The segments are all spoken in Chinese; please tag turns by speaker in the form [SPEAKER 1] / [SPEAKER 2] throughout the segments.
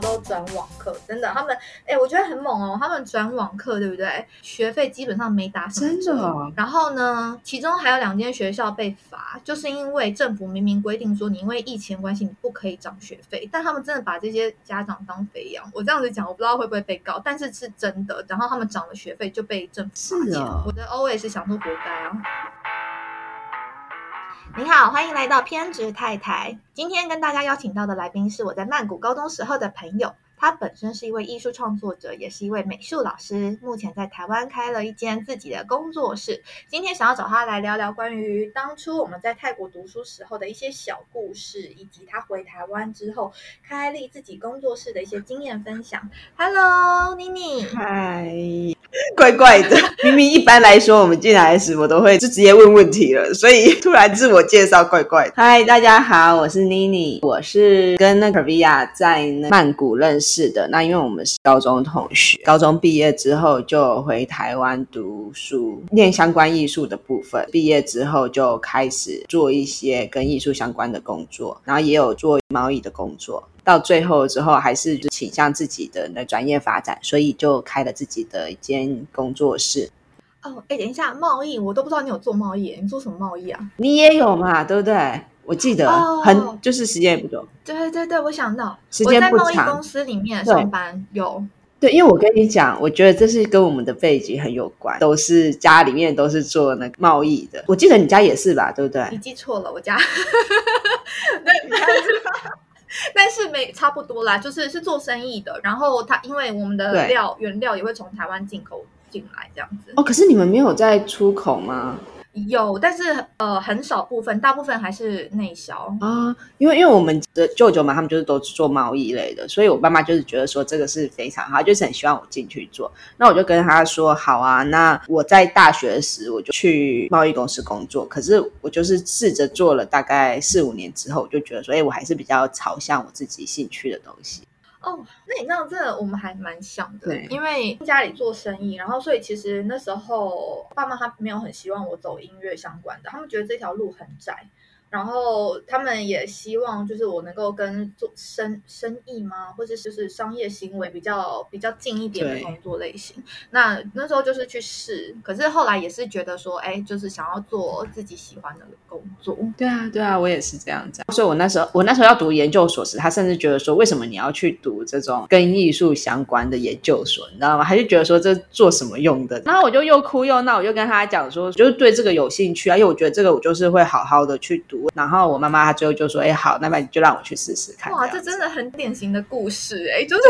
[SPEAKER 1] 多都转网课，真的，他们哎，我觉得很猛哦，他们转网课，对不对？学费基本上没打什
[SPEAKER 2] 么折。
[SPEAKER 1] 然后呢，其中还有两间学校被罚，就是因为政府明明规定说你因为疫情关系你不可以涨学费，但他们真的把这些家长当肥羊。我这样子讲，我不知道会不会被告，但是是真的。然后他们涨了学费就被政府罚钱。我的 O A 是想说活该啊。你好，欢迎来到偏执太太。今天跟大家邀请到的来宾是我在曼谷高中时候的朋友，他本身是一位艺术创作者，也是一位美术老师，目前在台湾开了一间自己的工作室。今天想要找他来聊聊关于当初我们在泰国读书时候的一些小故事，以及他回台湾之后开立自己工作室的一些经验分享。Hello，妮妮。
[SPEAKER 2] 嗨。怪怪的，明明一般来说我们进来时我都会就直接问问题了，所以 突然自我介绍怪怪的。嗨，大家好，我是妮妮，我是跟那 Kavia 在曼谷认识的。那因为我们是高中同学，高中毕业之后就回台湾读书，念相关艺术的部分。毕业之后就开始做一些跟艺术相关的工作，然后也有做贸易的工作。到最后之后，还是倾向自己的那专业发展，所以就开了自己的一间工作室。
[SPEAKER 1] 哦，哎，等一下，贸易我都不知道你有做贸易，你做什么贸易啊？
[SPEAKER 2] 你也有嘛，对不对？我记得很就是时间也不多。
[SPEAKER 1] 对对对，我想到
[SPEAKER 2] 时间不
[SPEAKER 1] 长。公司里面上班有。
[SPEAKER 2] 对，因为我跟你讲，我觉得这是跟我们的背景很有关，都是家里面都是做那个贸易的。我记得你家也是吧，对不对？
[SPEAKER 1] 你记错了，我家。但是没差不多啦，就是是做生意的。然后他因为我们的料原料也会从台湾进口进来，这样子。
[SPEAKER 2] 哦，可是你们没有在出口吗？
[SPEAKER 1] 有，但是呃很少部分，大部分还是内销
[SPEAKER 2] 啊。因为因为我们的舅舅嘛，他们就是都做贸易类的，所以我爸妈就是觉得说这个是非常好，就是很希望我进去做。那我就跟他说好啊。那我在大学时我就去贸易公司工作，可是我就是试着做了大概四五年之后，我就觉得说，哎，我还是比较朝向我自己兴趣的东西。
[SPEAKER 1] 哦，那你知道，这我们还蛮像的，对，因为家里做生意，然后所以其实那时候爸妈他没有很希望我走音乐相关的，他们觉得这条路很窄。然后他们也希望，就是我能够跟做生生意吗，或者就是商业行为比较比较近一点的工作类型。那那时候就是去试，可是后来也是觉得说，哎，就是想要做自己喜欢的工作。
[SPEAKER 2] 对啊，对啊，我也是这样子。所以我那时候我那时候要读研究所时，他甚至觉得说，为什么你要去读这种跟艺术相关的研究所？你知道吗？他就觉得说这做什么用的？然后我就又哭又闹，我就跟他讲说，就是对这个有兴趣啊，因为我觉得这个我就是会好好的去读。然后我妈妈她最后就说：“哎，好，那么你就让我去试试看。”
[SPEAKER 1] 哇，这真的很典型的故事哎，就是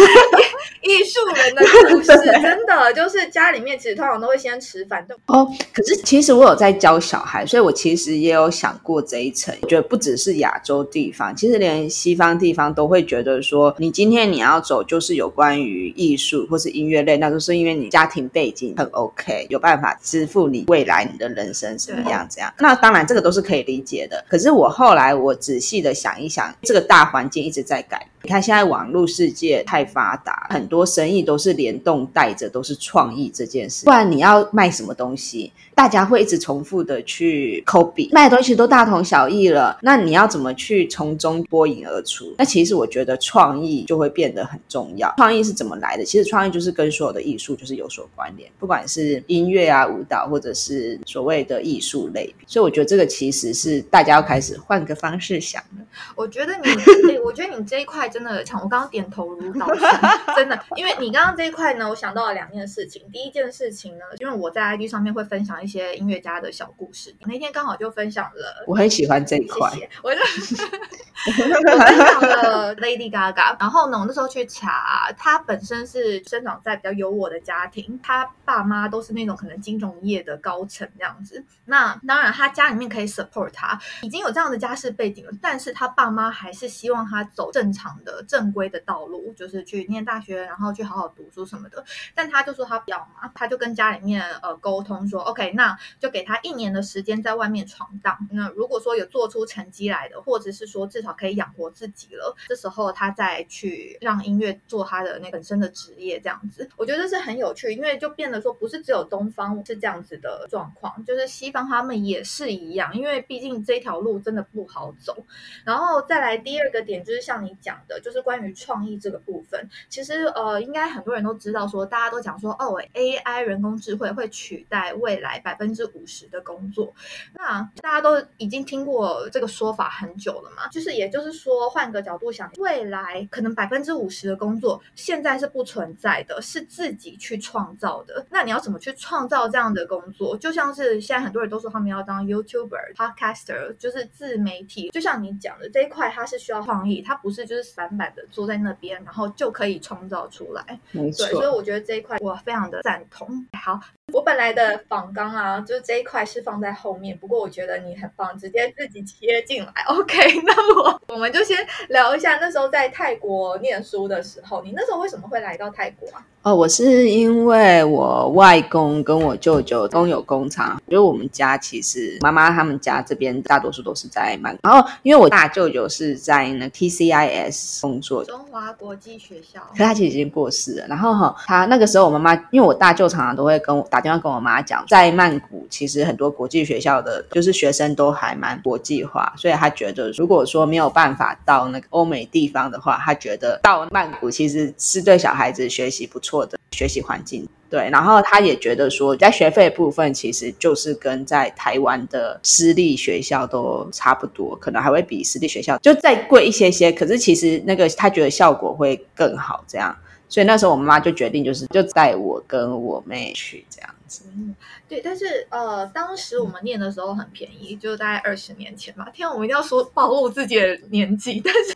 [SPEAKER 1] 艺术人的故事，真的就是家里面其实通常都会先吃饭对
[SPEAKER 2] 哦。可是其实我有在教小孩，所以我其实也有想过这一层。我觉得不只是亚洲地方，其实连西方地方都会觉得说，你今天你要走就是有关于艺术或是音乐类，那都是因为你家庭背景很 OK，有办法支付你未来你的人生什么样这样。那当然这个都是可以理解。的，可是我后来我仔细的想一想，这个大环境一直在改。你看现在网络世界太发达，很多生意都是联动带着，都是创意这件事。不然你要卖什么东西，大家会一直重复的去 copy，卖的东西都大同小异了。那你要怎么去从中脱颖而出？那其实我觉得创意就会变得很重要。创意是怎么来的？其实创意就是跟所有的艺术就是有所关联，不管是音乐啊、舞蹈，或者是所谓的艺术类。所以我觉得这个其实是大家要开始换个方式想的。
[SPEAKER 1] 我觉得你，我觉得你这一块。真的，我刚刚点头如捣蒜，真的，因为你刚刚这一块呢，我想到了两件事情。第一件事情呢，因为我在 IG 上面会分享一些音乐家的小故事，那天刚好就分享了，
[SPEAKER 2] 我很喜欢这一块，
[SPEAKER 1] 我就 我分享了 Lady Gaga。然后呢，我那时候去查，她本身是生长在比较有我的家庭，她爸妈都是那种可能金融业的高层这样子。那当然，她家里面可以 support 她，已经有这样的家世背景了，但是她爸妈还是希望她走正常。的正规的道路就是去念大学，然后去好好读书什么的。但他就说他不要嘛，他就跟家里面呃沟通说，OK，那就给他一年的时间在外面闯荡。那如果说有做出成绩来的，或者是说至少可以养活自己了，这时候他再去让音乐做他的那本身的职业，这样子，我觉得是很有趣，因为就变得说不是只有东方是这样子的状况，就是西方他们也是一样，因为毕竟这条路真的不好走。然后再来第二个点，就是像你讲的，就是关于创意这个部分，其实呃，应该很多人都知道，说大家都讲说，哦，AI 人工智慧会取代未来百分之五十的工作，那大家都已经听过这个说法很久了嘛，就是也就是说，换个角度想，未来可能百分之五十的工作现在是不存在的，是自己去创造的。那你要怎么去创造这样的工作？就像是现在很多人都说他们要当 YouTuber、Podcaster，就是自媒体。就像你讲的这一块，它是需要创意，它不是就是散板的坐在那边，然后就可以创造出来。
[SPEAKER 2] 没错，
[SPEAKER 1] 所以我觉得这一块我非常的赞同。好。我本来的仿纲啊，就是这一块是放在后面。不过我觉得你很棒，直接自己切进来。OK，那么我们就先聊一下那时候在泰国念书的时候，你那时候为什么会来到泰国啊？
[SPEAKER 2] 哦，我是因为我外公跟我舅舅都有工厂，因为我们家其实妈妈他们家这边大多数都是在曼。然后因为我大舅舅是在那 TCIS 工作，
[SPEAKER 1] 中华国际学校，
[SPEAKER 2] 可他其实已经过世了。然后哈，他那个时候我妈妈，因为我大舅常常都会跟我打。电话跟我妈讲，在曼谷其实很多国际学校的，就是学生都还蛮国际化，所以他觉得如果说没有办法到那个欧美地方的话，他觉得到曼谷其实是对小孩子学习不错的学习环境。对，然后他也觉得说，在学费部分其实就是跟在台湾的私立学校都差不多，可能还会比私立学校就再贵一些些，可是其实那个他觉得效果会更好，这样。所以那时候我妈妈就决定，就是就带我跟我妹去这样子。
[SPEAKER 1] 嗯，对，但是呃，当时我们念的时候很便宜，就大概二十年前吧。天，我们一定要说暴露自己的年纪，但是，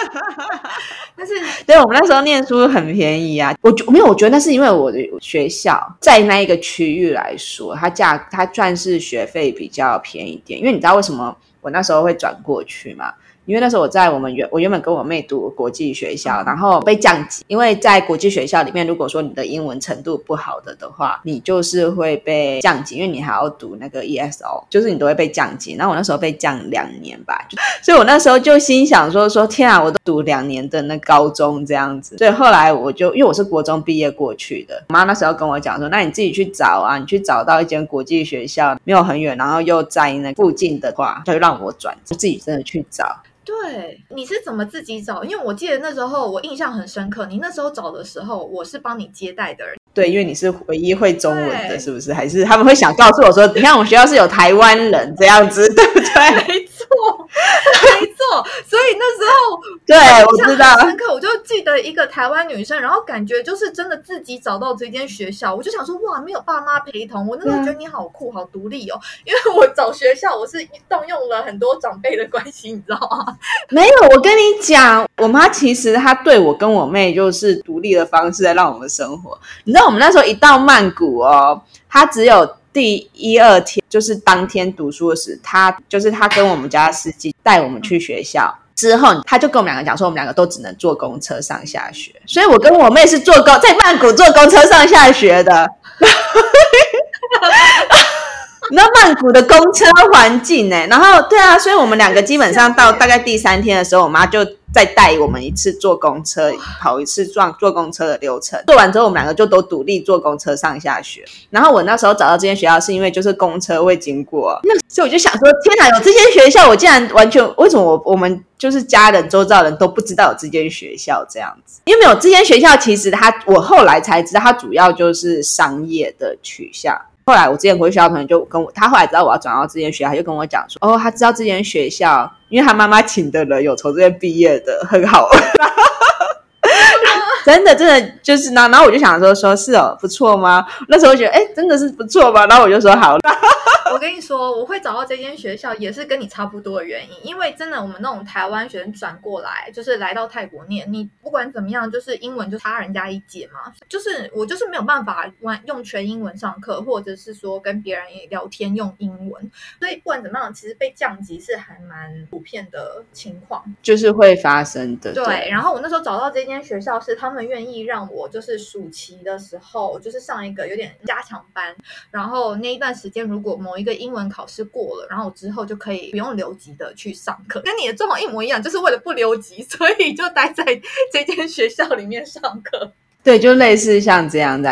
[SPEAKER 1] 但是，
[SPEAKER 2] 对我们那时候念书很便宜啊。我没有，我觉得那是因为我的学校在那一个区域来说，它价它算是学费比较便宜点。因为你知道为什么我那时候会转过去吗？因为那时候我在我们原我原本跟我妹读国际学校，然后被降级。因为在国际学校里面，如果说你的英文程度不好的的话，你就是会被降级，因为你还要读那个 ESO，就是你都会被降级。然后我那时候被降两年吧，所以我那时候就心想说说天啊，我都读两年的那高中这样子。所以后来我就因为我是国中毕业过去的，我妈那时候跟我讲说，那你自己去找啊，你去找到一间国际学校没有很远，然后又在那附近的话，她就让我转，就自己真的去找。
[SPEAKER 1] 对，你是怎么自己找？因为我记得那时候我印象很深刻，你那时候找的时候，我是帮你接待的人。
[SPEAKER 2] 对，因为你是唯一会中文的，是不是？还是他们会想告诉我说，你看我们学校是有台湾人这样子，对不对？
[SPEAKER 1] 没错，
[SPEAKER 2] 对我知道
[SPEAKER 1] 深刻，我就记得一个台湾女生，然后感觉就是真的自己找到这间学校，我就想说哇，没有爸妈陪同，我那时候觉得你好酷，好独立哦。因为我找学校，我是动用了很多长辈的关系，你知道吗？
[SPEAKER 2] 没有，我跟你讲，我妈其实她对我跟我妹就是独立的方式在让我们生活。你知道我们那时候一到曼谷哦，她只有。第一二天就是当天读书的时，他就是他跟我们家司机带我们去学校之后，他就跟我们两个讲说，我们两个都只能坐公车上下学，所以我跟我妹是坐公在曼谷坐公车上下学的。那曼谷的公车环境呢？然后对啊，所以我们两个基本上到大概第三天的时候，我妈就。再带我们一次坐公车，跑一次撞坐公车的流程。做完之后，我们两个就都独立坐公车上下学。然后我那时候找到这间学校，是因为就是公车会经过，那所以我就想说：天哪，有这间学校，我竟然完全为什么我我们就是家人周遭人都不知道有这间学校这样子？因为没有这间学校，其实它我后来才知道，它主要就是商业的取向。后来我之前回学校朋友就跟我，他后来知道我要转到这间学校，就跟我讲说：哦，他知道这间学校，因为他妈妈请的人有从这边毕业的，很好。真的，真的就是那，然后我就想说，说是哦，不错吗？那时候觉得，哎，真的是不错吗？然后我就说好。
[SPEAKER 1] 我跟你说，我会找到这间学校也是跟你差不多的原因，因为真的，我们那种台湾学生转过来，就是来到泰国念，你不管怎么样，就是英文就差人家一截嘛。就是我就是没有办法完用全英文上课，或者是说跟别人聊天用英文，所以不管怎么样，其实被降级是还蛮普遍的情况，
[SPEAKER 2] 就是会发生的。
[SPEAKER 1] 对，然后我那时候找到这间学校是他们。们愿意让我就是暑期的时候，就是上一个有点加强班，然后那一段时间如果某一个英文考试过了，然后我之后就可以不用留级的去上课，跟你的状况一模一样，就是为了不留级，所以就待在这间学校里面上课。
[SPEAKER 2] 对，就类似像这样子。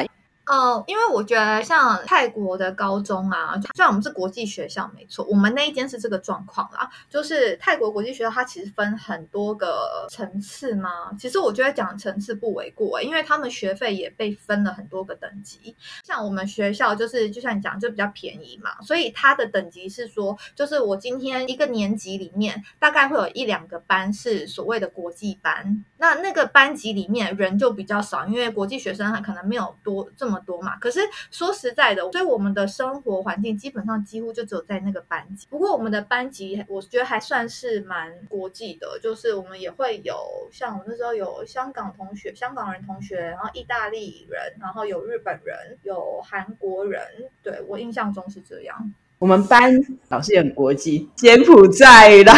[SPEAKER 1] 嗯，因为我觉得像泰国的高中啊，虽然我们是国际学校，没错，我们那一间是这个状况啦。就是泰国国际学校，它其实分很多个层次嘛。其实我觉得讲层次不为过，因为他们学费也被分了很多个等级。像我们学校就是就像你讲，就比较便宜嘛，所以它的等级是说，就是我今天一个年级里面大概会有一两个班是所谓的国际班，那那个班级里面人就比较少，因为国际学生他可能没有多这么。多嘛？可是说实在的，所以我们的生活环境基本上几乎就只有在那个班级。不过我们的班级，我觉得还算是蛮国际的，就是我们也会有像我那时候有香港同学、香港人同学，然后意大利人，然后有日本人，有韩国人。对我印象中是这样。
[SPEAKER 2] 我们班老师也很国际，柬埔寨的。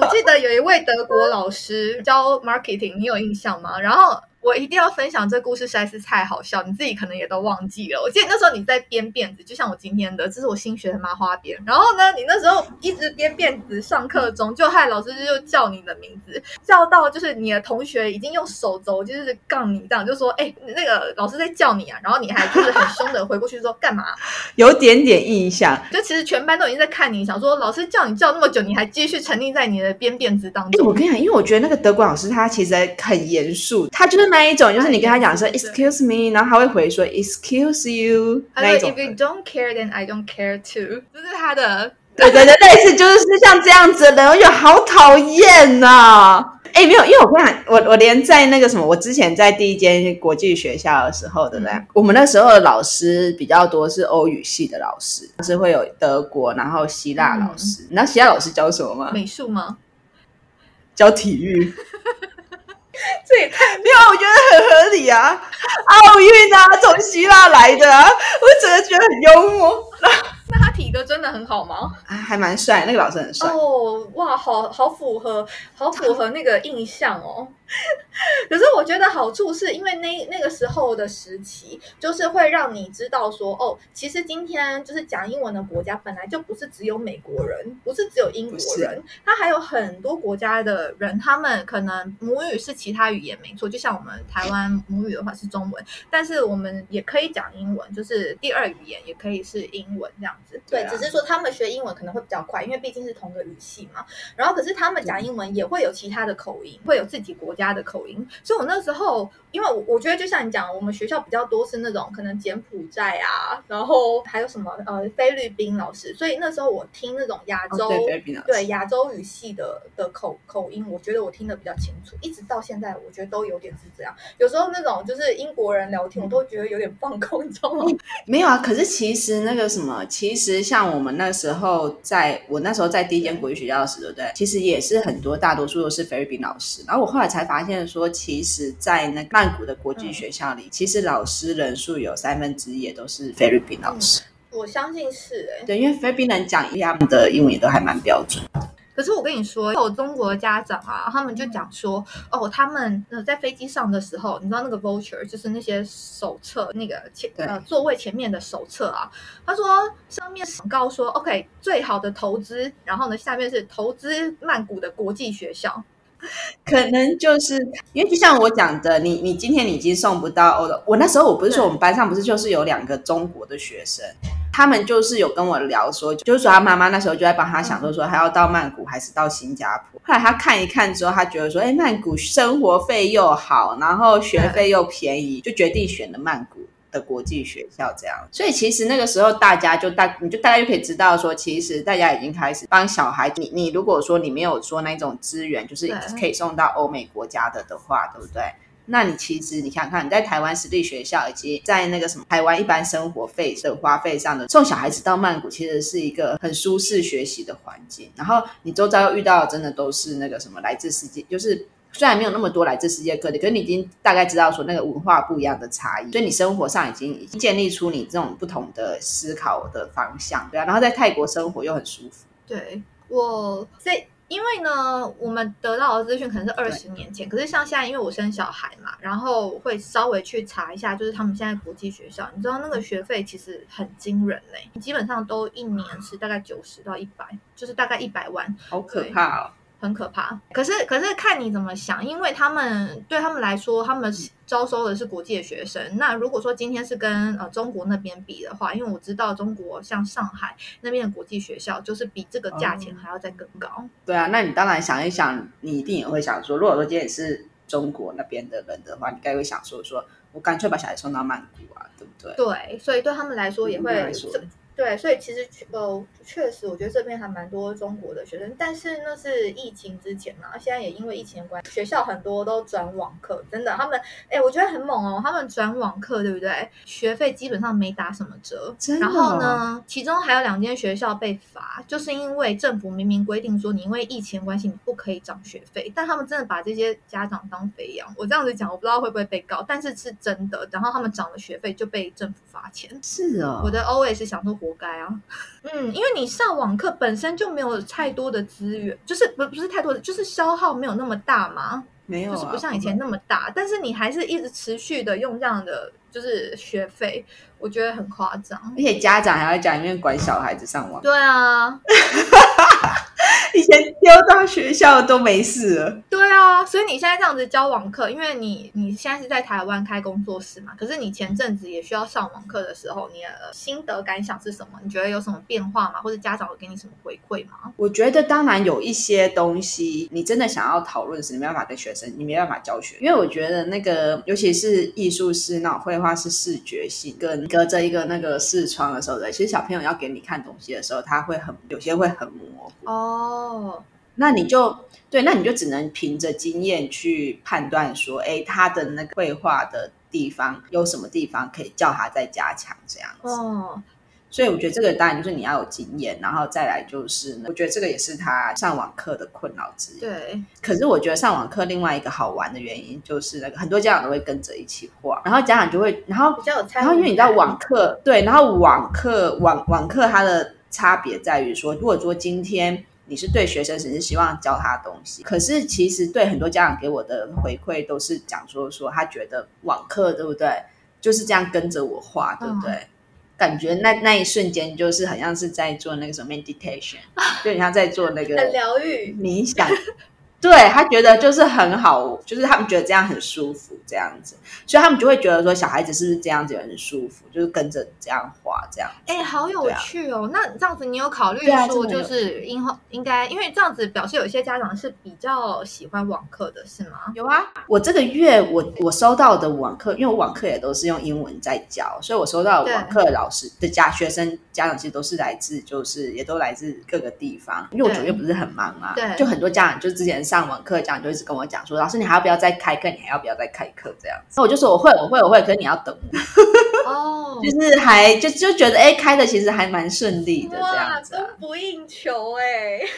[SPEAKER 1] 我记得有一位德国老师教 marketing，你有印象吗？然后。我一定要分享这故事，实在是太好笑，你自己可能也都忘记了。我记得那时候你在编辫子，就像我今天的，这是我新学的麻花辫。然后呢，你那时候一直编辫子，上课中就害老师就叫你的名字，叫到就是你的同学已经用手肘就是杠你这样，就说：“哎，那个老师在叫你啊！”然后你还就是很凶的回过去说：“干嘛？”
[SPEAKER 2] 有点点印象，
[SPEAKER 1] 就其实全班都已经在看你，想说老师叫你叫那么久，你还继续沉溺在你的编辫子当中。
[SPEAKER 2] 我跟你讲，因为我觉得那个德国老师他其实很严肃，他就是。那一种就是你跟他讲说 excuse me，然后他会回说 excuse you。那
[SPEAKER 1] 种。If you don't care, then I don't care too。这是他的，
[SPEAKER 2] 对对对，类似就是像这样子的人，我觉得好讨厌呐。哎，没有，因为我跟你讲，我我连在那个什么，我之前在第一间国际学校的时候，对不对？我们那时候的老师比较多是欧语系的老师，是会有德国，然后希腊老师。你知道希腊老师教什么吗？
[SPEAKER 1] 美术吗？
[SPEAKER 2] 教体育。
[SPEAKER 1] 这也太
[SPEAKER 2] 没有，我觉得很合理啊！奥运啊，从希腊来的啊，我真的觉得很幽默。
[SPEAKER 1] 那他体格真的很好吗？
[SPEAKER 2] 啊，还蛮帅，那个老师很帅
[SPEAKER 1] 哦。哇，好好符合，好符合那个印象哦。可是我觉得好处是因为那那个时候的时期，就是会让你知道说，哦，其实今天就是讲英文的国家本来就不是只有美国人，不是只有英国人，他还有很多国家的人，他们可能母语是其他语言没错，就像我们台湾母语的话是中文，但是我们也可以讲英文，就是第二语言也可以是英文这样子。对，只是说他们学英文可能会比较快，因为毕竟是同个语系嘛。然后，可是他们讲英文也会有其他的口音，会有自己国家的口音。所以我那时候，因为我我觉得就像你讲，我们学校比较多是那种可能柬埔寨啊，然后还有什么呃菲律宾老师。所以那时候我听那种亚洲对亚洲语系的的口口音，我觉得我听得比较清楚。一直到现在，我觉得都有点是这样。有时候那种就是英国人聊天，我都觉得有点放空，你知道吗？
[SPEAKER 2] 没有啊，可是其实那个什么，其其实像我们那时候，在我那时候在第一间国语学校的时，对不对？其实也是很多，大多数都是菲律宾老师。然后我后来才发现说，其实，在那曼谷的国际学校里，其实老师人数有三分之一也都是菲律宾老师。
[SPEAKER 1] 我相信是哎，
[SPEAKER 2] 对，因为菲律宾人讲他们的英文也都还蛮标准。
[SPEAKER 1] 可是我跟你说，有中国的家长啊，他们就讲说，哦，他们在飞机上的时候，你知道那个 voucher 就是那些手册，那个前呃座位前面的手册啊，他说上面广告说，OK，最好的投资，然后呢，下面是投资曼谷的国际学校。
[SPEAKER 2] 可能就是因为就像我讲的，你你今天你已经送不到欧的。我那时候我不是说我们班上不是就是有两个中国的学生，他们就是有跟我聊说，就是说他妈妈那时候就在帮他想说说他要到曼谷还是到新加坡。后来他看一看之后，他觉得说，哎，曼谷生活费又好，然后学费又便宜，就决定选了曼谷。的国际学校这样，所以其实那个时候大家就大，你就大家就可以知道说，其实大家已经开始帮小孩。你你如果说你没有说那种资源，就是可以送到欧美国家的的话，对不对？那你其实你想看你在台湾私立学校以及在那个什么台湾一般生活费的花费上的送小孩子到曼谷，其实是一个很舒适学习的环境。然后你周遭遇到的真的都是那个什么来自世界，就是。虽然没有那么多来自世界各地，可是你已经大概知道说那个文化不一样的差异，所以你生活上已经已经建立出你这种不同的思考的方向，对啊。然后在泰国生活又很舒服。
[SPEAKER 1] 对我在，因为呢，我们得到的资讯可能是二十年前，可是像现在，因为我生小孩嘛，然后会稍微去查一下，就是他们现在国际学校，你知道那个学费其实很惊人嘞，基本上都一年是大概九十到一百，就是大概一百万，
[SPEAKER 2] 好可怕哦。
[SPEAKER 1] 很可怕，可是可是看你怎么想，因为他们对他们来说，他们招收的是国际的学生。那如果说今天是跟呃中国那边比的话，因为我知道中国像上海那边的国际学校，就是比这个价钱还要再更高。
[SPEAKER 2] 对啊，那你当然想一想，你一定也会想说，如果说今天是中国那边的人的话，你该会想说，说我干脆把小孩送到曼谷啊，对不对？
[SPEAKER 1] 对，所以对他们来说也会。对，所以其实呃，确实，我觉得这边还蛮多中国的学生，但是那是疫情之前嘛，现在也因为疫情关系，学校很多都转网课，真的，他们哎，我觉得很猛哦，他们转网课，对不对？学费基本上没打什么折，然后呢，其中还有两间学校被罚，就是因为政府明明规定说你因为疫情关系你不可以涨学费，但他们真的把这些家长当肥羊。我这样子讲，我不知道会不会被告，但是是真的。然后他们涨了学费就被政府罚钱，
[SPEAKER 2] 是哦。
[SPEAKER 1] 我的 O S 想说活。活该啊，嗯，因为你上网课本身就没有太多的资源，就是不不是太多的，就是消耗没有那么大嘛，
[SPEAKER 2] 没有，
[SPEAKER 1] 就是不像以前那么大，但是你还是一直持续的用这样的就是学费，我觉得很夸张，
[SPEAKER 2] 而且家长还要在家里面管小孩子上网，
[SPEAKER 1] 对啊。
[SPEAKER 2] 以前丢到学校都没事了。
[SPEAKER 1] 对啊，所以你现在这样子教网课，因为你你现在是在台湾开工作室嘛，可是你前阵子也需要上网课的时候，你的心得感想是什么？你觉得有什么变化吗？或者家长有给你什么回馈吗？
[SPEAKER 2] 我觉得当然有一些东西，你真的想要讨论时，你没办法跟学生，你没办法教学，因为我觉得那个尤其是艺术是那种绘画是视觉性，跟隔着一个那个视窗的时候的，其实小朋友要给你看东西的时候，他会很有些会很模糊
[SPEAKER 1] 哦。
[SPEAKER 2] 哦，那你就对，那你就只能凭着经验去判断说，哎，他的那个绘画的地方有什么地方可以叫他再加强这样子。哦，所以我觉得这个当然就是你要有经验，然后再来就是，我觉得这个也是他上网课的困扰之一。
[SPEAKER 1] 对，
[SPEAKER 2] 可是我觉得上网课另外一个好玩的原因就是那个很多家长都会跟着一起画，然后家长就会，然后比较有然后因为你知道网课对，然后网课网网课它的差别在于说，如果说今天。你是对学生只是希望教他东西，可是其实对很多家长给我的回馈都是讲说说他觉得网课对不对，就是这样跟着我画对不对？感觉那那一瞬间就是好像是在做那个什么 meditation，就像在做那个
[SPEAKER 1] 疗愈
[SPEAKER 2] 冥想。对他觉得就是很好，就是他们觉得这样很舒服，这样子，所以他们就会觉得说小孩子是不是这样子很舒服，就是跟着这样画这样。
[SPEAKER 1] 哎，好有趣哦！那这样子你有考虑说，就是应应该，因为这样子表示有些家长是比较喜欢网课的，是吗？
[SPEAKER 2] 有啊，我这个月我我收到的网课，因为我网课也都是用英文在教，所以我收到网课老师的家学生家长其实都是来自，就是也都来自各个地方，因为我九月不是很忙嘛，
[SPEAKER 1] 对，
[SPEAKER 2] 就很多家长就之前。上完课这样就一直跟我讲说，老师你还要不要再开课？你还要不要再开课？这样，那我就说我会，我会，我会。可是你要等我哦，就是还就就觉得哎，开的其实还蛮顺利的，这样子，
[SPEAKER 1] 供不应求哎。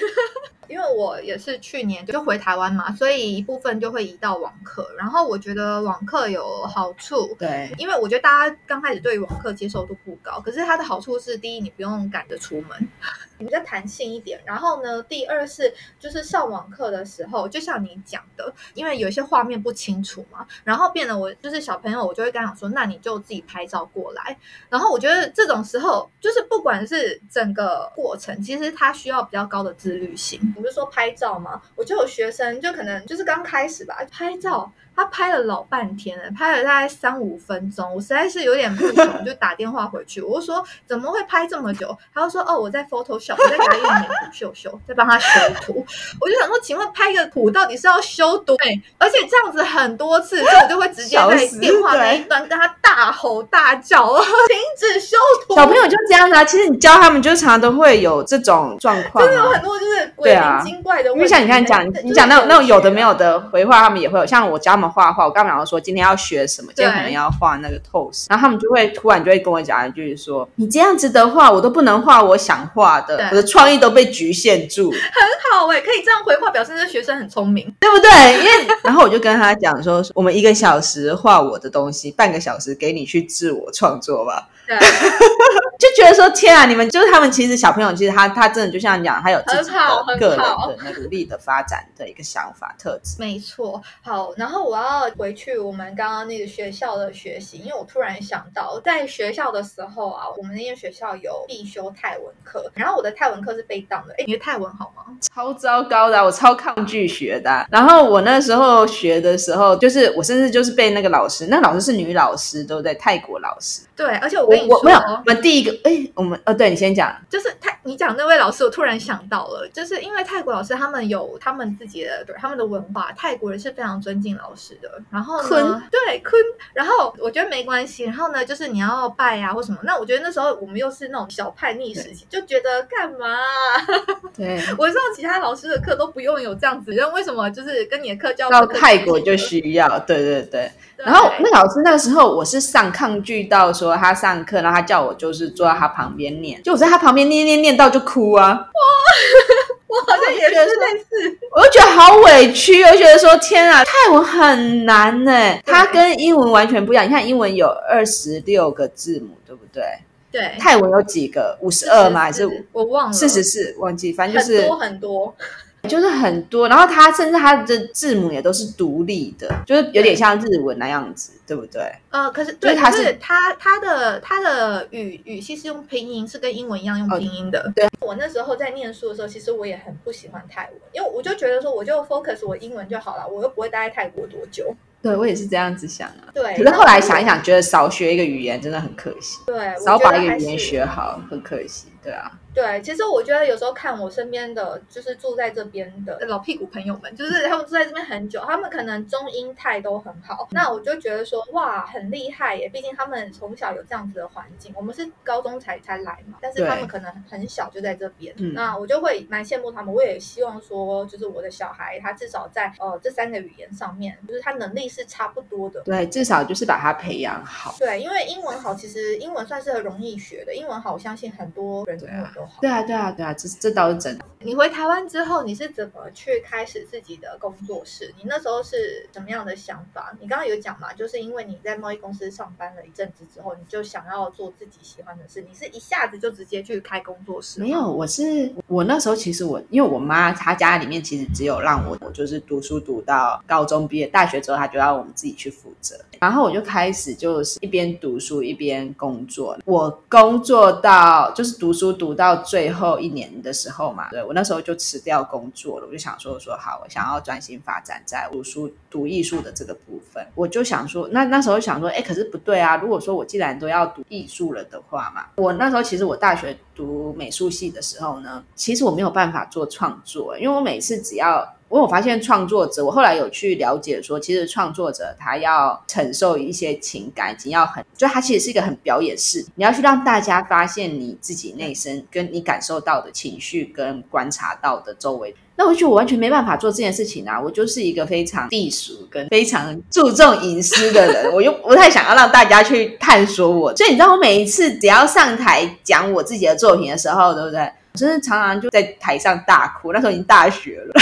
[SPEAKER 1] 因为我也是去年就回台湾嘛，所以一部分就会移到网课。然后我觉得网课有好处，
[SPEAKER 2] 对，
[SPEAKER 1] 因为我觉得大家刚开始对于网课接受度不高，可是它的好处是，第一，你不用赶着出门，比较弹性一点。然后呢，第二是就是上网课的时候，就像你讲的，因为有一些画面不清楚嘛，然后变得我就是小朋友，我就会跟他说，那你就自己拍照过来。然后我觉得这种时候，就是不管是整个过程，其实它需要比较高的自律性。不是说拍照吗？我就有学生，就可能就是刚开始吧，拍照。他拍了老半天了，拍了大概三五分钟，我实在是有点不懂，就打电话回去，我就说怎么会拍这么久？他就说哦，我在 Photoshop，我在给他用美图秀秀，在帮他修图。我就想说，请问拍一个图到底是要修多对？而且这样子很多次，所以我就会直接在电话那一端跟他大吼大叫，停止修图。
[SPEAKER 2] 小朋友就这样子啊，其实你教他们，就常常都会有这种状况，
[SPEAKER 1] 真的有很多就是鬼灵精怪的。因
[SPEAKER 2] 为像你看讲，你讲那种那种有的没有的回话，他们也会有。像我教。画画，我刚刚说今天要学什么，今天可能要画那个透视，然后他们就会突然就会跟我讲一句说：“你这样子的话，我都不能画我想画的，我的创意都被局限住。”很
[SPEAKER 1] 好哎，可以这样回话，表示这学生很聪明，
[SPEAKER 2] 对不对？因为然后我就跟他讲说：“我们一个小时画我的东西，半个小时给你去自我创作吧。”就觉得说天啊，你们就是他们，其实小朋友其实他他真的就像你讲，他有自己的个人的那独立的发展的一个想法特质。
[SPEAKER 1] 没错，好，然后我要回去我们刚刚那个学校的学习，因为我突然想到，在学校的时候啊，我们那间学校有必修泰文课，然后我的泰文课是被当的。哎，你的泰文好吗？
[SPEAKER 2] 超糟糕的，我超抗拒学的。然后我那时候学的时候，就是我甚至就是被那个老师，那个老师是女老师，都在泰国老师。
[SPEAKER 1] 对，而且我跟你说，
[SPEAKER 2] 没有，我们第一个，哎，我们呃，对你先讲，
[SPEAKER 1] 就是泰，你讲那位老师，我突然想到了，就是因为泰国老师他们有他们自己的对他们的文化，泰国人是非常尊敬老师的。然后呢，对坤，然后我觉得没关系。然后呢，就是你要拜啊或什么，那我觉得那时候我们又是那种小叛逆时期，就觉得干嘛？
[SPEAKER 2] 对，
[SPEAKER 1] 我上其他老师的课都不用有这样子，为什么就是跟你的课教
[SPEAKER 2] 到泰国就需要？对对对。然后那老师那个时候我是上抗拒到说他上课，然后他叫我就是坐在他旁边念，就我在他旁边念念念到就哭啊！哇，
[SPEAKER 1] 我好像也是类似，
[SPEAKER 2] 我就觉得好委屈，我觉得说天啊，泰文很难呢，它跟英文完全不一样。你看英文有二十六个字母，对不对？
[SPEAKER 1] 对，
[SPEAKER 2] 泰文有几个？五十二吗？还是
[SPEAKER 1] 我忘了？
[SPEAKER 2] 四十四，忘记，反正就是
[SPEAKER 1] 很多很多。
[SPEAKER 2] 就是很多，然后它甚至它的字母也都是独立的，就是有点像日文那样子，对不对？
[SPEAKER 1] 呃，可是对，它是它它的它的语语系是用拼音，是跟英文一样用拼音的。
[SPEAKER 2] 对，
[SPEAKER 1] 我那时候在念书的时候，其实我也很不喜欢泰文，因为我就觉得说，我就 focus 我英文就好了，我又不会待在泰国多久。
[SPEAKER 2] 对，我也是这样子想啊。
[SPEAKER 1] 对，
[SPEAKER 2] 可是后来想一想，觉得少学一个语言真的很可惜。
[SPEAKER 1] 对，
[SPEAKER 2] 少把一个语言学好，很可惜。对啊。
[SPEAKER 1] 对，其实我觉得有时候看我身边的就是住在这边的老屁股朋友们，就是他们住在这边很久，他们可能中英泰都很好。那我就觉得说，哇，很厉害耶！毕竟他们从小有这样子的环境，我们是高中才才来嘛，但是他们可能很小就在这边。那我就会蛮羡慕他们。我也希望说，就是我的小孩他至少在呃这三个语言上面，就是他能力是差不多的。
[SPEAKER 2] 对，至少就是把他培养好。
[SPEAKER 1] 对，因为英文好，其实英文算是很容易学的。英文好，我相信很多人
[SPEAKER 2] 对啊，对啊，对。对啊，这这倒是真的。
[SPEAKER 1] 你回台湾之后，你是怎么去开始自己的工作室？你那时候是什么样的想法？你刚刚有讲嘛，就是因为你在贸易公司上班了一阵子之后，你就想要做自己喜欢的事。你是一下子就直接去开工作室？
[SPEAKER 2] 没有，我是我那时候其实我因为我妈她家里面其实只有让我我就是读书读到高中毕业，大学之后她就要我们自己去负责。然后我就开始就是一边读书一边工作。我工作到就是读书书读到最后一。年的时候嘛，对我那时候就辞掉工作了，我就想说说好，我想要专心发展在读书读艺术的这个部分。我就想说，那那时候想说，哎，可是不对啊！如果说我既然都要读艺术了的话嘛，我那时候其实我大学读美术系的时候呢，其实我没有办法做创作，因为我每次只要。因为我发现创作者，我后来有去了解说，其实创作者他要承受一些情感，已经要很，就他其实是一个很表演式，你要去让大家发现你自己内心跟你感受到的情绪跟观察到的周围。那我觉得我完全没办法做这件事情啊！我就是一个非常避俗跟非常注重隐私的人，我又不太想要让大家去探索我。所以你知道，我每一次只要上台讲我自己的作品的时候，对不对？我真的常常就在台上大哭。那时候已经大学了。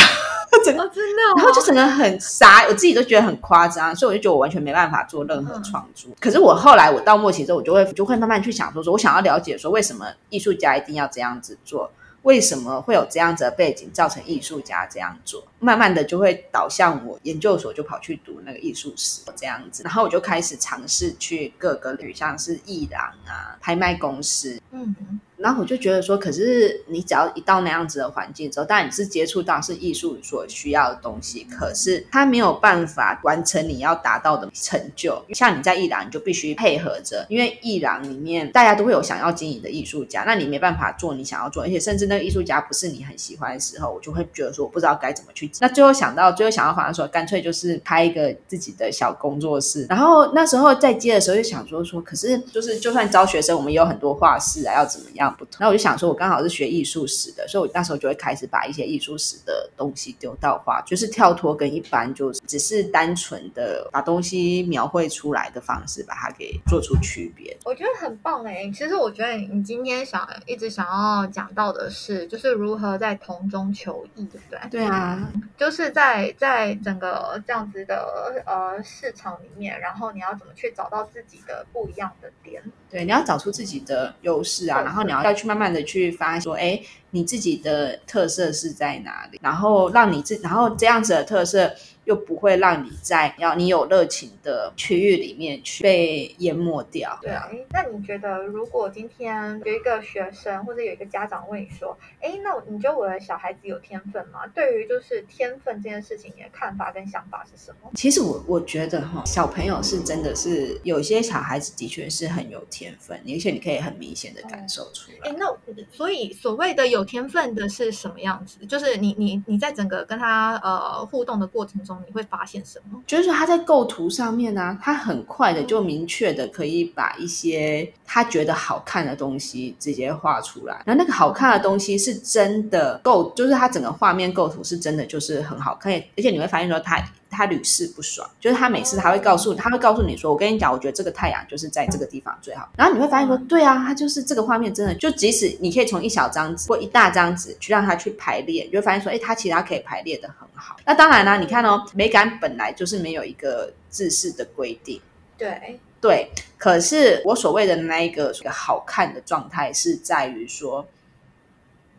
[SPEAKER 1] 真的，真的，
[SPEAKER 2] 然后就整个很傻，我自己都觉得很夸张，所以我就觉得我完全没办法做任何创作。可是我后来我到末期之后，我就会就会慢慢去想说，说我想要了解说为什么艺术家一定要这样子做，为什么会有这样子的背景造成艺术家这样做。慢慢的就会导向我研究所就跑去读那个艺术史这样子，然后我就开始尝试去各个领域，像是艺廊啊、拍卖公司，嗯。然后我就觉得说，可是你只要一到那样子的环境之后，当然你是接触到是艺术所需要的东西，可是它没有办法完成你要达到的成就。像你在艺廊，你就必须配合着，因为艺廊里面大家都会有想要经营的艺术家，那你没办法做你想要做，而且甚至那个艺术家不是你很喜欢的时候，我就会觉得说，我不知道该怎么去。那最后想到，最后想到，好像说干脆就是开一个自己的小工作室。然后那时候在接的时候就想说说，可是就是就算招学生，我们也有很多画室啊，要怎么样？不同，那我就想说，我刚好是学艺术史的，所以我那时候就会开始把一些艺术史的东西丢到画，就是跳脱跟一般就是只是单纯的把东西描绘出来的方式，把它给做出区别。
[SPEAKER 1] 我觉得很棒哎，其实我觉得你今天想一直想要讲到的是，就是如何在同中求异，对不对？
[SPEAKER 2] 对啊，
[SPEAKER 1] 就是在在整个这样子的呃市场里面，然后你要怎么去找到自己的不一样的点？
[SPEAKER 2] 对，你要找出自己的优势啊，然后你要要去慢慢的去发现说，哎，你自己的特色是在哪里，然后让你自，然后这样子的特色。又不会让你在要你有热情的区域里面去被淹没掉。
[SPEAKER 1] 对啊，那你觉得如果今天有一个学生或者有一个家长问你说：“哎，那你觉得我的小孩子有天分吗？”对于就是天分这件事情，你的看法跟想法是什么？
[SPEAKER 2] 其实我我觉得哈，小朋友是真的是有些小孩子的确是很有天分，而且你可以很明显的感受出来。
[SPEAKER 1] 哎，那所以所谓的有天分的是什么样子？就是你你你在整个跟他呃互动的过程中。你会发现什么？
[SPEAKER 2] 就是说他在构图上面呢，他很快的就明确的可以把一些他觉得好看的东西直接画出来。然后那个好看的东西是真的构，就是他整个画面构图是真的就是很好看，而且你会发现说他。他屡试不爽，就是他每次他会告诉他会告诉你说，我跟你讲，我觉得这个太阳就是在这个地方最好。然后你会发现说，对啊，他就是这个画面真的，就即使你可以从一小张纸或一大张纸去让他去排列，你就发现说，哎，他其实他可以排列的很好。那当然啦，你看哦，美感本来就是没有一个制式的规定，
[SPEAKER 1] 对
[SPEAKER 2] 对。可是我所谓的那一个好看的状态是在于说。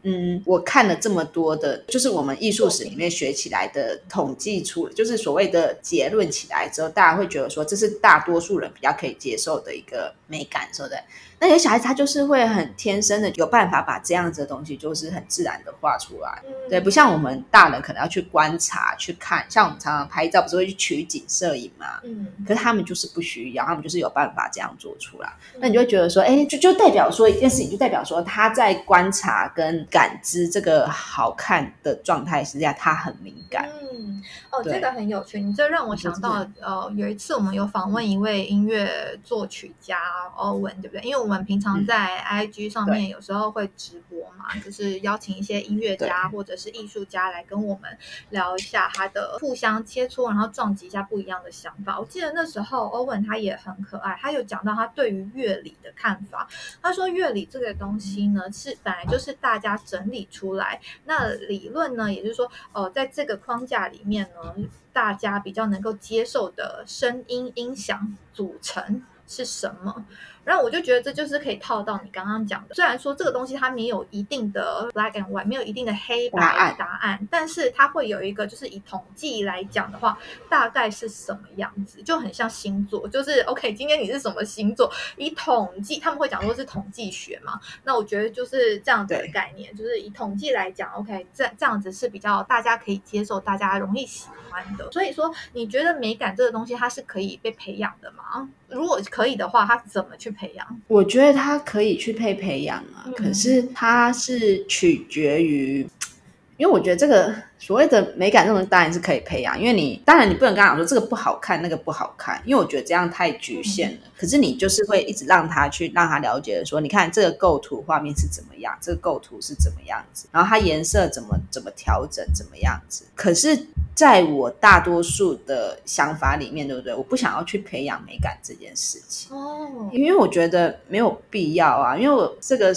[SPEAKER 2] 嗯，我看了这么多的，就是我们艺术史里面学起来的统计出，就是所谓的结论起来之后，大家会觉得说这是大多数人比较可以接受的一个美感，对不对？那有些小孩子他就是会很天生的有办法把这样子的东西，就是很自然的画出来，对，不像我们大人可能要去观察去看，像我们常常拍照不是会去取景摄影嘛，嗯，可是他们就是不需要，他们就是有办法这样做出来，那你就会觉得说，哎，就就代表说一件事情，就代表说他在观察跟感知这个好看的状态实际上他很敏感。
[SPEAKER 1] 嗯，哦，这个很有趣，你这让我想到，呃，有一次我们有访问一位音乐作曲家欧文，对不对？因为我们平常在 IG 上面有时候会直播嘛，就是邀请一些音乐家或者是艺术家来跟我们聊一下他的互相切磋，然后撞击一下不一样的想法。我记得那时候欧文他也很可爱，他有讲到他对于乐理的看法。他说乐理这个东西呢，是本来就是大家整理出来，那理论呢，也就是说，哦，在这个框架。里面呢，大家比较能够接受的声音音响组成是什么？然后我就觉得这就是可以套到你刚刚讲的，虽然说这个东西它没有一定的 black and white，没有一定的黑白答案，但是它会有一个，就是以统计来讲的话，大概是什么样子，就很像星座，就是 OK，今天你是什么星座？以统计他们会讲说是统计学嘛？那我觉得就是这样子的概念，就是以统计来讲，OK，这这样子是比较大家可以接受，大家容易喜欢的。所以说，你觉得美感这个东西它是可以被培养的吗？如果可以的话，他怎么去？培养，
[SPEAKER 2] 我觉得他可以去配培养啊，可是他是取决于，因为我觉得这个。所谓的美感这种当然是可以培养，因为你当然你不能跟他讲说这个不好看，那个不好看，因为我觉得这样太局限了。可是你就是会一直让他去让他了解说，你看这个构图画面是怎么样，这个构图是怎么样子，然后它颜色怎么怎么调整，怎么样子。可是在我大多数的想法里面，对不对？我不想要去培养美感这件事情哦，因为我觉得没有必要啊，因为我这个。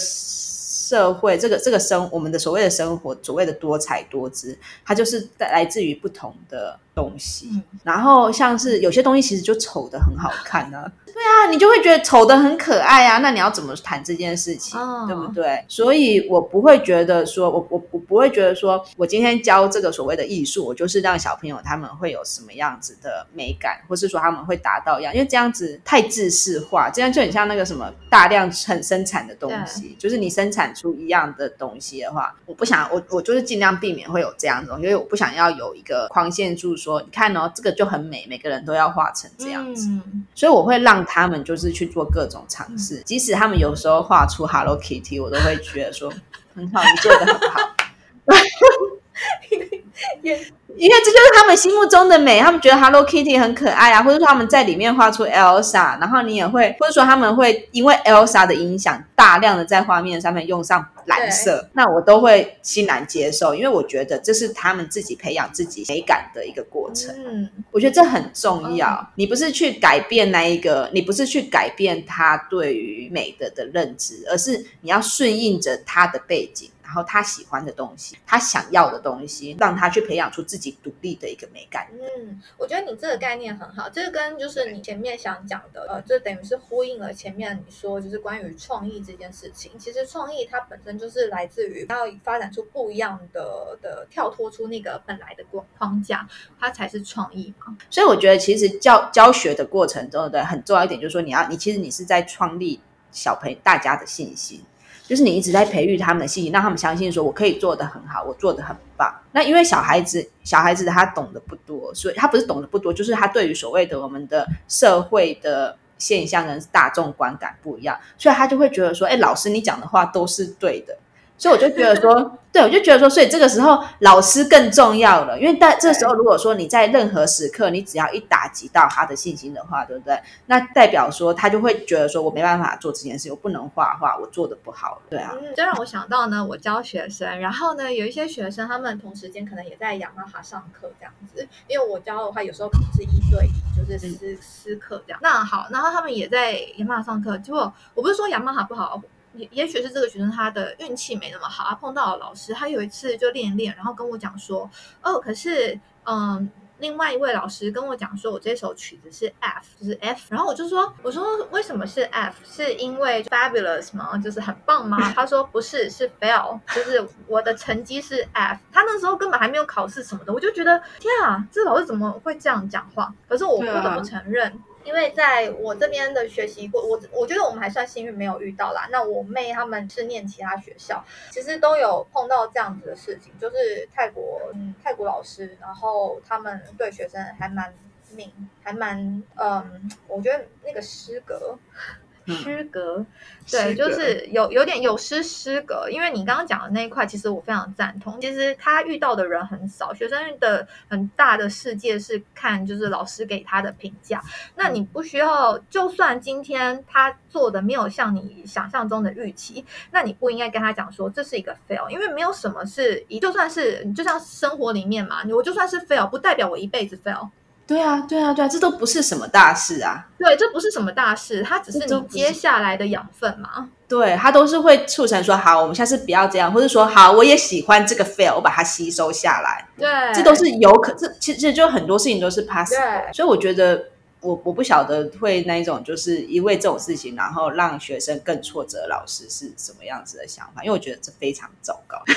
[SPEAKER 2] 社会这个这个生我们的所谓的生活，所谓的多彩多姿，它就是来自于不同的东西。然后像是有些东西其实就丑的很好看呢。对啊，你就会觉得丑的很可爱啊。那你要怎么谈这件事情，对不对？所以我不会觉得说，我我我不会觉得说，我今天教这个所谓的艺术，我就是让小朋友他们会有什么样子的美感，或是说他们会达到一样，因为这样子太自式化，这样就很像那个什么大量很生产的东西，就是你生产出一样的东西的话，我不想我我就是尽量避免会有这样子，因为我不想要有一个框限住说，你看哦，这个就很美，每个人都要画成这样子，所以我会让。他们就是去做各种尝试，即使他们有时候画出 Hello Kitty，我都会觉得说很好，你做的很好。因为这就是他们心目中的美，他们觉得 Hello Kitty 很可爱啊，或者说他们在里面画出 Elsa，然后你也会，或者说他们会因为 Elsa 的影响，大量的在画面上面用上蓝色，那我都会欣然接受，因为我觉得这是他们自己培养自己美感的一个过程。嗯，我觉得这很重要。你不是去改变那一个，你不是去改变他对于美的的认知，而是你要顺应着他的背景。然后他喜欢的东西，他想要的东西，让他去培养出自己。独立的一个美感。
[SPEAKER 1] 嗯，我觉得你这个概念很好，这个跟就是你前面想讲的，呃，这等于是呼应了前面你说就是关于创意这件事情。其实创意它本身就是来自于要发展出不一样的的跳脱出那个本来的框框架，它才是创意嘛。
[SPEAKER 2] 所以我觉得其实教教学的过程中的很重要一点就是说，你要你其实你是在创立小朋友大家的信心。就是你一直在培育他们的信心，让他们相信说，我可以做得很好，我做得很棒。那因为小孩子，小孩子他懂得不多，所以他不是懂得不多，就是他对于所谓的我们的社会的现象跟大众观感不一样，所以他就会觉得说，哎，老师你讲的话都是对的。所以我就觉得说，对我就觉得说，所以这个时候老师更重要了，因为在这时候，如果说你在任何时刻，你只要一打击到他的信心的话，对不对？那代表说他就会觉得说，我没办法做这件事，我不能画画，我做的不好，对啊。
[SPEAKER 1] 这让我想到呢，我教学生，然后呢，有一些学生他们同时间可能也在雅马哈上课这样子，因为我教的话有时候可能是一对一，就是私私课这样。那好，然后他们也在雅马哈上课，结果我不是说雅马哈不好。也也许是这个学生他的运气没那么好，他碰到了老师，他有一次就练练，然后跟我讲说，哦，可是，嗯，另外一位老师跟我讲说，我这首曲子是 F，就是 F，然后我就说，我说为什么是 F？是因为 fabulous 吗？就是很棒吗？他说不是，是 fail，就是我的成绩是 F。他那时候根本还没有考试什么的，我就觉得天啊，这老师怎么会这样讲话？可是我不得不承认。因为在我这边的学习过，我我觉得我们还算幸运，没有遇到啦。那我妹他们是念其他学校，其实都有碰到这样子的事情，就是泰国，嗯，泰国老师，然后他们对学生还蛮明，还蛮，嗯，我觉得那个师格。失格，对，就是有有点有失失格。因为你刚刚讲的那一块，其实我非常赞同。其实他遇到的人很少，学生的很大的世界是看就是老师给他的评价。那你不需要，就算今天他做的没有像你想象中的预期，那你不应该跟他讲说这是一个 fail，因为没有什么是，就算是就像生活里面嘛，我就算是 fail，不代表我一辈子 fail。
[SPEAKER 2] 对啊，对啊，对啊，这都不是什么大事啊。
[SPEAKER 1] 对，这不是什么大事，它只是你接下来的养分嘛。
[SPEAKER 2] 对，它都是会促成说好，我们下次不要这样，或者说好，我也喜欢这个 fail，我把它吸收下来。
[SPEAKER 1] 对，
[SPEAKER 2] 这都是有可，这其实就很多事情都是 pass。对，所以我觉得。我我不晓得会那一种，就是因为这种事情，然后让学生更挫折，老师是什么样子的想法？因为我觉得这非常糟糕。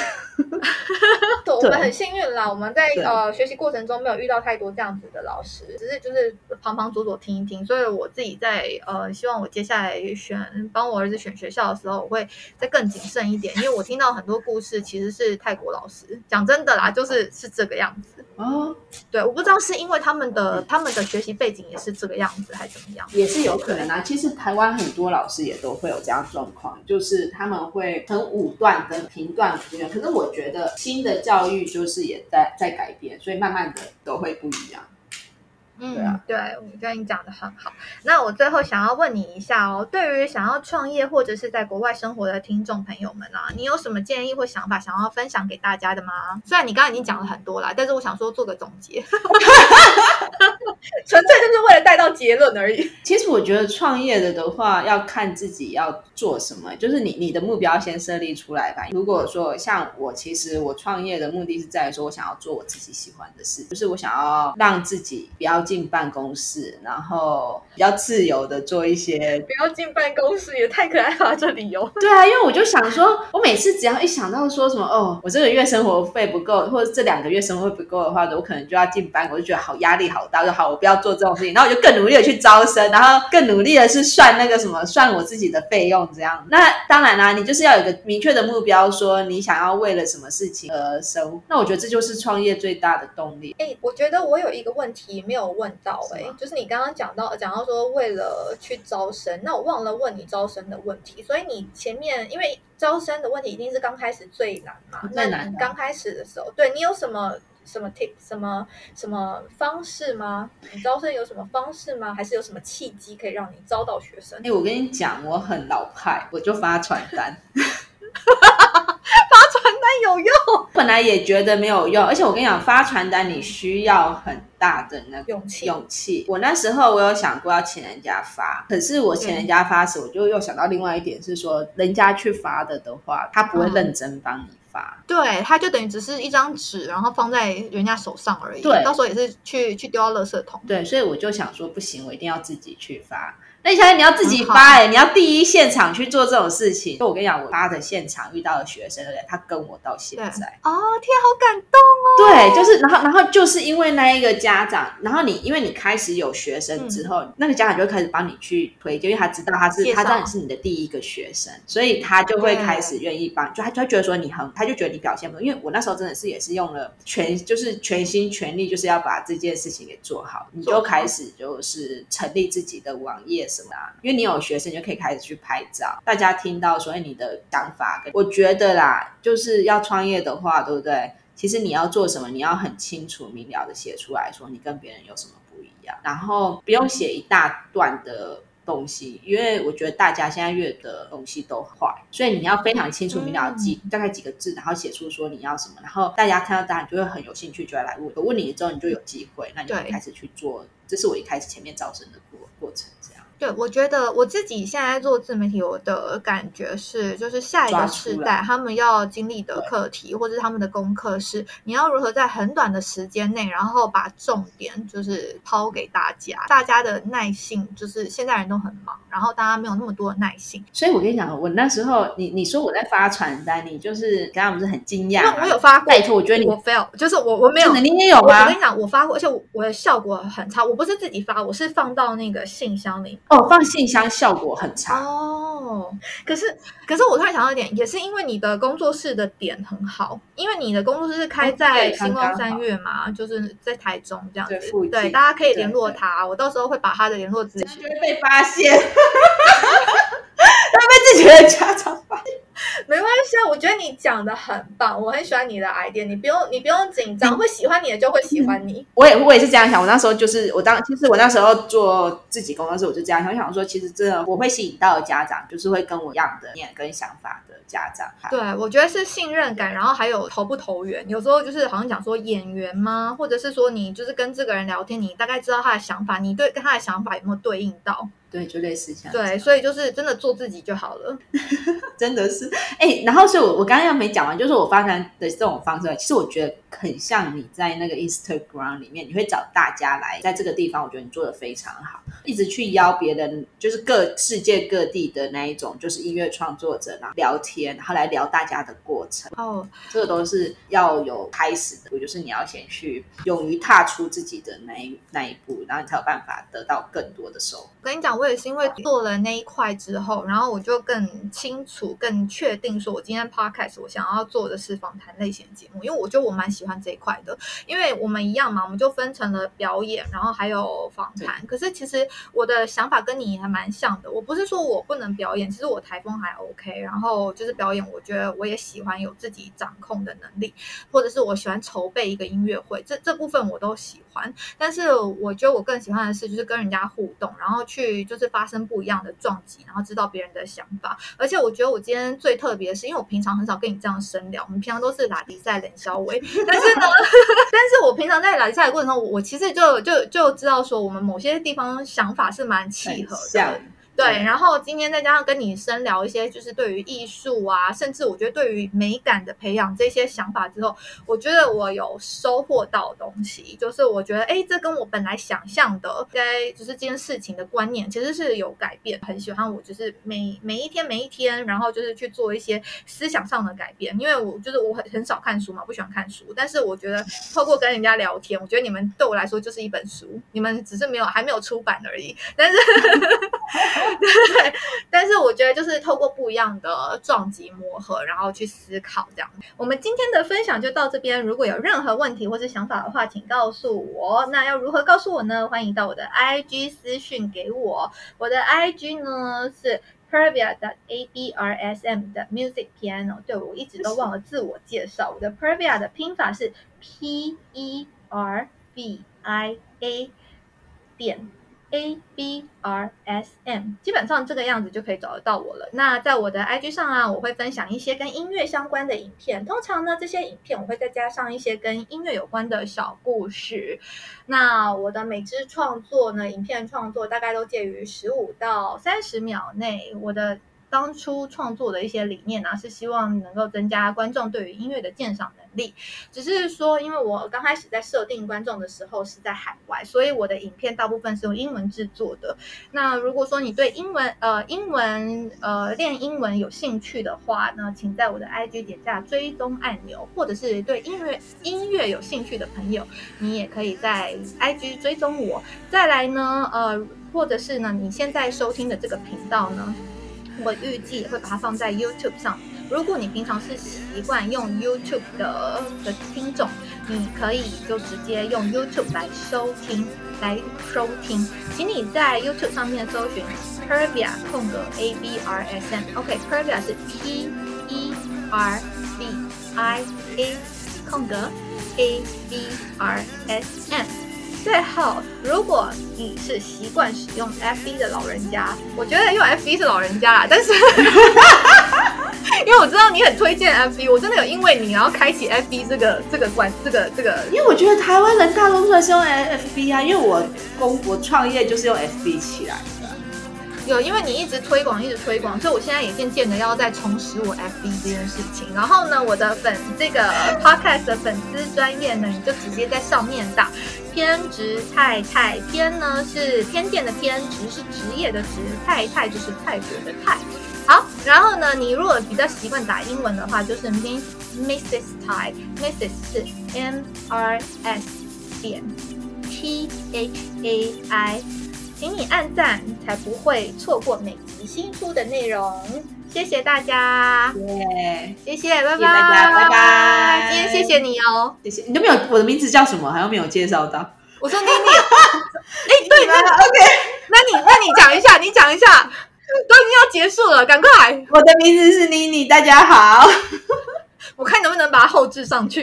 [SPEAKER 1] 我们很幸运啦，我们在呃学习过程中没有遇到太多这样子的老师，只是就是旁旁左左听一听。所以我自己在呃希望我接下来选帮我儿子选学校的时候，我会再更谨慎一点，因为我听到很多故事其实是泰国老师讲真的啦，就是是这个样子。哦，对，我不知道是因为他们的他们的学习背景也是这个样子，还怎么样？
[SPEAKER 2] 也是有可能啊。其实台湾很多老师也都会有这样状况，就是他们会很武断的评断。可是我觉得新的教育就是也在在改变，所以慢慢的都会不一样。
[SPEAKER 1] 嗯，对，我觉得你讲的很好。那我最后想要问你一下哦，对于想要创业或者是在国外生活的听众朋友们啊，你有什么建议或想法想要分享给大家的吗？虽然你刚刚已经讲了很多了，但是我想说做个总结，纯粹就是为了带到结论而已。
[SPEAKER 2] 其实我觉得创业的的话，要看自己要做什么，就是你你的目标先设立出来吧。如果说像我，其实我创业的目的是在于说我想要做我自己喜欢的事，就是我想要让自己不要。进办公室，然后比较自由的做一些。
[SPEAKER 1] 不要进办公室也太可爱了，这理由。
[SPEAKER 2] 对啊，因为我就想说，我每次只要一想到说什么哦，我这个月生活费不够，或者这两个月生活费不够的话，我可能就要进班，我就觉得好压力好大。就好，我不要做这种事情，然后我就更努力的去招生，然后更努力的是算那个什么，算我自己的费用这样。那当然啦，你就是要有个明确的目标，说你想要为了什么事情而生。那我觉得这就是创业最大的动力。
[SPEAKER 1] 哎，我觉得我有一个问题没有。问到哎，就是你刚刚讲到讲到说为了去招生，那我忘了问你招生的问题，所以你前面因为招生的问题一定是刚开始最难嘛？
[SPEAKER 2] 最难。
[SPEAKER 1] 刚开始的时候，对你有什么什么 tip 什么什么方式吗？你招生有什么方式吗？还是有什么契机可以让你招到学生？
[SPEAKER 2] 哎，我跟你讲，我很老派，我就发传单。
[SPEAKER 1] 发传单有用，
[SPEAKER 2] 本来也觉得没有用，而且我跟你讲，发传单你需要很大的那
[SPEAKER 1] 勇气。
[SPEAKER 2] 勇气。我那时候我有想过要请人家发，可是我请人家发时，我就又想到另外一点是说，人家去发的的话，他不会认真帮你。发。
[SPEAKER 1] 对，它就等于只是一张纸，然后放在人家手上而已。
[SPEAKER 2] 对
[SPEAKER 1] 到时候也是去去丢到垃圾桶。
[SPEAKER 2] 对，所以我就想说，不行，我一定要自己去发。那你想想，你要自己发哎、你要第一现场去做这种事情。就我跟你讲，我发的现场遇到的学生，对不对？他跟我到现在。
[SPEAKER 1] 哦，天，好感动哦。
[SPEAKER 2] 对，就是然后然后就是因为那一个家长，然后你因为你开始有学生之后，那个家长就会开始帮你去推荐，因为他知道他是他知道你是你的第一个学生，所以他就会开始愿意帮，就他就会觉得说你很，他就觉得你表现不错。因为我那时候真的是也是用了全就是全心全力，就是要把这件事情给做好，你就开始就是成立自己的网页什么啊，因为你有学生，你就可以开始去拍照，大家听到所以你的想法，我觉得啦，就是要创业的话，对不对？其实你要做什么，你要很清楚明了的写出来说你跟别人有什么不一样，然后不用写一大段的东西，因为我觉得大家现在阅的东西都快，所以你要非常清楚明了地记、大概几个字，然后写出说你要什么，然后大家看到答案就会很有兴趣，就会来问。我问你之后，你就有机会，那你就开始去做。这是我一开始前面招生的过过程。
[SPEAKER 1] 对，我觉得我自己现在做自媒体，我的感觉是，就是下一个世代他们要经历的课题，或者是他们的功课是，你要如何在很短的时间内，然后把重点就是抛给大家。大家的耐性，就是现在人都很忙，然后大家没有那么多的耐性。
[SPEAKER 2] 所以我跟你讲，我那时候你你说我在发传单，你就是刚刚不是很惊讶吗？
[SPEAKER 1] 因为我有发过，
[SPEAKER 2] 拜托，我觉得你
[SPEAKER 1] 我 fail，就是我我没有
[SPEAKER 2] 你也有
[SPEAKER 1] 我我跟？你讲，我发过，而且我我的效果很差。我不是自己发，我是放到那个信箱里。
[SPEAKER 2] 哦，放信箱效果很差。
[SPEAKER 1] 哦，可是可是我突然想到一点，也是因为你的工作室的点很好，因为你的工作室是开
[SPEAKER 2] 哦
[SPEAKER 1] 在
[SPEAKER 2] 对
[SPEAKER 1] 星光三月嘛，就是在台中这样子
[SPEAKER 2] 对
[SPEAKER 1] 大家可以联络他，我到时候会把他的联络资讯
[SPEAKER 2] 就。会被发现，会被自己的家长发现。
[SPEAKER 1] 没关系啊，我觉得你讲的很棒，我很喜欢你的 idea，你不用你不用紧张，
[SPEAKER 2] 嗯
[SPEAKER 1] 会喜欢你的就会喜欢你。
[SPEAKER 2] 我也我也是这样想，我那时候就是我当其实我那时候做自己工作室，我就这样想，我想说其实真的我会吸引到的家长，就是会跟我一样的念跟想法的家长。
[SPEAKER 1] 对，我觉得是信任感，然后还有投不投缘。有时候就是好像讲说演员吗，或者是说你就是跟这个人聊天，你大概知道他的想法，你对跟他的想法有没有对应到？
[SPEAKER 2] 对，就类似像
[SPEAKER 1] 对，所以就是真的做自己就好了。
[SPEAKER 2] 真的是哎、然后所以我我刚刚要没讲完，就是我发展的这种方式，其实我觉得很像你在那个 Instagram 里面，你会找大家来在这个地方，我觉得你做的非常好，一直去邀别人，就是各世界各地的那一种，就是音乐创作者，然后聊天，然后来聊大家的过程，
[SPEAKER 1] 哦，
[SPEAKER 2] 这个都是要有开始的，我就是你要先去勇于踏出自己的那一那一步，然后你才有办法得到更多的收获。
[SPEAKER 1] 我跟你讲，我也是因为做了那一块之后，然后我就更清楚、更确定说，我今天 podcast 我想要做的是访谈类型的节目，因为我觉得我蛮喜欢这一块的。因为我们一样嘛，我们就分成了表演，然后还有访谈。可是其实我的想法跟你还蛮像的。我不是说我不能表演，其实我台风还 OK。然后就是表演，我觉得我也喜欢有自己掌控的能力，或者是我喜欢筹备一个音乐会，这这部分我都喜欢。但是我觉得我更喜欢的是，就是跟人家互动，然后去就是发生不一样的撞击，然后知道别人的想法。而且我觉得我今天最特别的是，因为我平常很少跟你这样深聊，我们平常都是拉迪赛冷消微，但是呢，但是我平常在来赛的过程中，我其实就就就知道说，我们某些地方想法是蛮契合的。对，然后今天再加上跟你深聊一些，就是对于艺术啊，甚至我觉得对于美感的培养这些想法之后，我觉得我有收获到东西，就是我觉得，哎，这跟我本来想象的，该就是这件事情的观念，其实是有改变。很喜欢我，就是每每一天每一天，然后就是去做一些思想上的改变。因为我就是我很很少看书嘛，不喜欢看书，但是我觉得透过跟人家聊天，我觉得你们对我来说就是一本书，你们只是没有还没有出版而已，但是。对，但是我觉得就是透过不一样的撞击磨合，然后去思考这样。我们今天的分享就到这边，如果有任何问题或是想法的话，请告诉我。那要如何告诉我呢？欢迎到我的 IG 私讯给我，我的 IG 呢是。Pervia 的 A B R S M 的 Music Piano，对我一直都忘了自我介绍。我的 Pervia 的拼法是 P E R V I A 点 A B R S M，基本上这个样子就可以找得到我了。那在我的 IG 上啊，我会分享一些跟音乐相关的影片。通常呢，这些影片我会再加上一些跟音乐有关的小故事。那我的每支创作呢，影片创作大概都介于十五到三十秒内。我的当初创作的一些理念呢，是希望能够增加观众对于音乐的鉴赏能力。只是说，因为我刚开始在设定观众的时候是在海外，所以我的影片大部分是用英文制作的。那如果说你对英文呃英文呃练英文有兴趣的话，那请在我的 IG 点下追踪按钮，或者是对音乐音乐有兴趣的朋友，你也可以在 IG 追踪我。再来呢，呃，或者是呢，你现在收听的这个频道呢，我预计也会把它放在 YouTube 上。如果你平常是习惯用 YouTube 的的听众，你可以就直接用 YouTube 来收听，来收听。请你在 YouTube 上面搜寻 Pervia 空格 A B R S M，OK，Pervia 是 P E R V I A 空格 A B R S M。最后，如果你是习惯使用 FB 的老人家，我觉得用 FB 是老人家啦，但是。因为我知道你很推荐 FB，我真的有因为你然后开启 FB 这个这个关这个这个，
[SPEAKER 2] 因为我觉得台湾人大多数是用 FB 啊，因为我公我创业就是用 FB 起来。
[SPEAKER 1] 有，因为你一直推广一直推广，所以我现在也渐渐的要再重拾我 FB 这件事情。然后呢，我的粉这个 Podcast 的粉丝专业呢，你就直接在上面打偏执太太，偏呢是偏见的偏，执是职业的职，太太就是泰国的泰。好，然后呢，你如果比较习惯打英文的话，就是 Miss Mrs. Tai，Mrs. 是 M R S 点 T H A I，请你按赞，才不会错过每集新出的内容。谢谢大家，谢谢，拜拜，
[SPEAKER 2] 大家，拜拜。
[SPEAKER 1] 今天谢谢你哦，
[SPEAKER 2] 谢谢。你都没有我的名字叫什么，好像没有介绍到。
[SPEAKER 1] 我说妮妮，哎，对了？OK，那你那你讲一下，你讲一下。都已经要结束了，赶快！
[SPEAKER 2] 我的名字是妮妮，大家好。
[SPEAKER 1] 我看能不能把它后置上去。